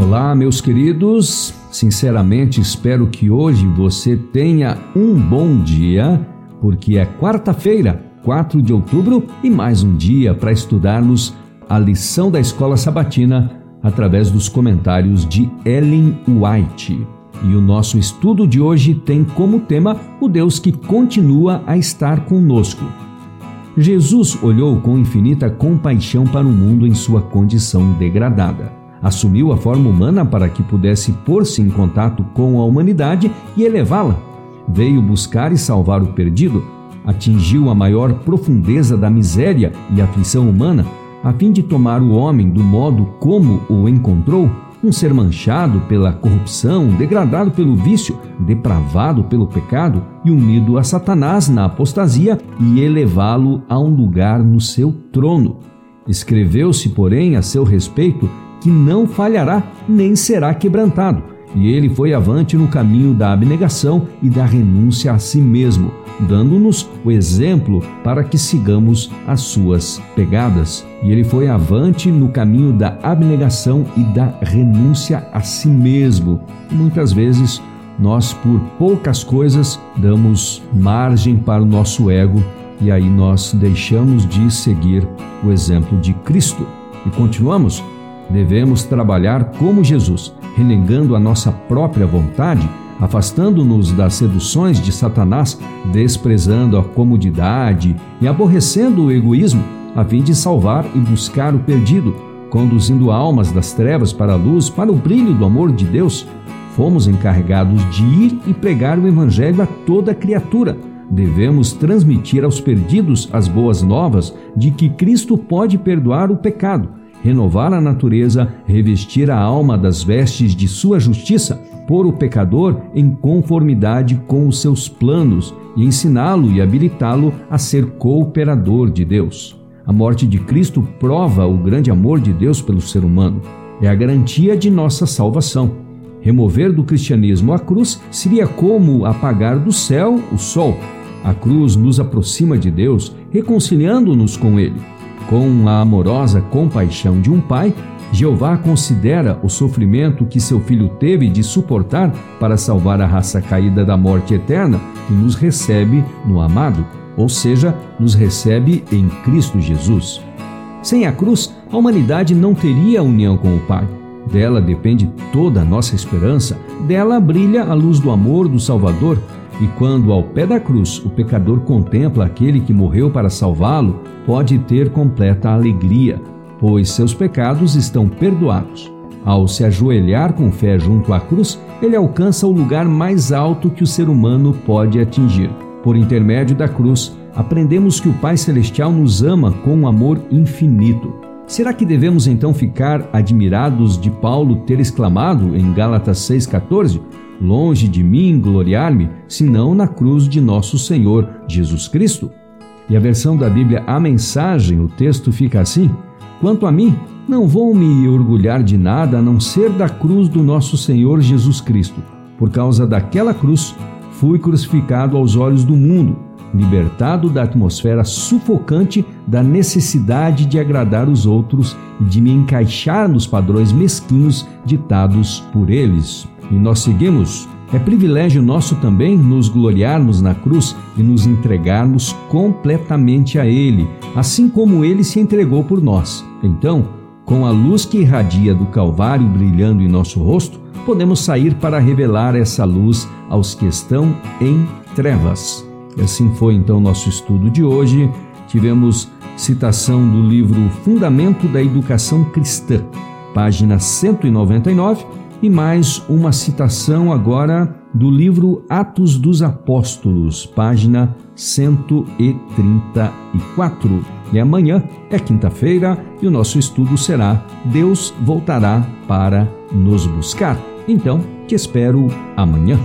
Olá, meus queridos. Sinceramente, espero que hoje você tenha um bom dia, porque é quarta-feira, 4 de outubro, e mais um dia para estudarmos a lição da escola sabatina através dos comentários de Ellen White. E o nosso estudo de hoje tem como tema o Deus que continua a estar conosco. Jesus olhou com infinita compaixão para o mundo em sua condição degradada. Assumiu a forma humana para que pudesse pôr-se em contato com a humanidade e elevá-la. Veio buscar e salvar o perdido. Atingiu a maior profundeza da miséria e aflição humana, a fim de tomar o homem do modo como o encontrou um ser manchado pela corrupção, degradado pelo vício, depravado pelo pecado e unido a Satanás na apostasia e elevá-lo a um lugar no seu trono. Escreveu-se, porém, a seu respeito que não falhará nem será quebrantado, e ele foi avante no caminho da abnegação e da renúncia a si mesmo, dando-nos o exemplo para que sigamos as suas pegadas. E ele foi avante no caminho da abnegação e da renúncia a si mesmo. Muitas vezes nós, por poucas coisas, damos margem para o nosso ego e aí nós deixamos de seguir o exemplo de Cristo. E continuamos Devemos trabalhar como Jesus, renegando a nossa própria vontade, afastando-nos das seduções de Satanás, desprezando a comodidade e aborrecendo o egoísmo, a fim de salvar e buscar o perdido, conduzindo almas das trevas para a luz, para o brilho do amor de Deus. Fomos encarregados de ir e pregar o Evangelho a toda criatura. Devemos transmitir aos perdidos as boas novas de que Cristo pode perdoar o pecado renovar a natureza, revestir a alma das vestes de sua justiça, pôr o pecador em conformidade com os seus planos e ensiná-lo e habilitá-lo a ser cooperador de Deus. A morte de Cristo prova o grande amor de Deus pelo ser humano. É a garantia de nossa salvação. Remover do cristianismo a cruz seria como apagar do céu o sol. A cruz nos aproxima de Deus, reconciliando-nos com Ele. Com a amorosa compaixão de um pai, Jeová considera o sofrimento que seu filho teve de suportar para salvar a raça caída da morte eterna e nos recebe no amado, ou seja, nos recebe em Cristo Jesus. Sem a cruz, a humanidade não teria união com o Pai. Dela depende toda a nossa esperança, dela brilha a luz do amor do Salvador, e quando ao pé da cruz o pecador contempla aquele que morreu para salvá-lo, pode ter completa alegria, pois seus pecados estão perdoados. Ao se ajoelhar com fé junto à cruz, ele alcança o lugar mais alto que o ser humano pode atingir. Por intermédio da cruz, aprendemos que o Pai Celestial nos ama com um amor infinito. Será que devemos então ficar admirados de Paulo ter exclamado em Gálatas 6,14: Longe de mim gloriar-me, senão na cruz de nosso Senhor Jesus Cristo. E a versão da Bíblia, a mensagem, o texto fica assim: Quanto a mim, não vou me orgulhar de nada a não ser da cruz do nosso Senhor Jesus Cristo. Por causa daquela cruz, fui crucificado aos olhos do mundo, libertado da atmosfera sufocante da necessidade de agradar os outros e de me encaixar nos padrões mesquinhos ditados por eles e nós seguimos, é privilégio nosso também nos gloriarmos na cruz e nos entregarmos completamente a Ele, assim como Ele se entregou por nós. Então, com a luz que irradia do Calvário brilhando em nosso rosto, podemos sair para revelar essa luz aos que estão em trevas. E assim foi então nosso estudo de hoje. Tivemos citação do livro Fundamento da Educação Cristã, página 199 e mais uma citação agora do livro Atos dos Apóstolos, página 134. E amanhã é quinta-feira e o nosso estudo será Deus voltará para nos buscar. Então, te espero amanhã.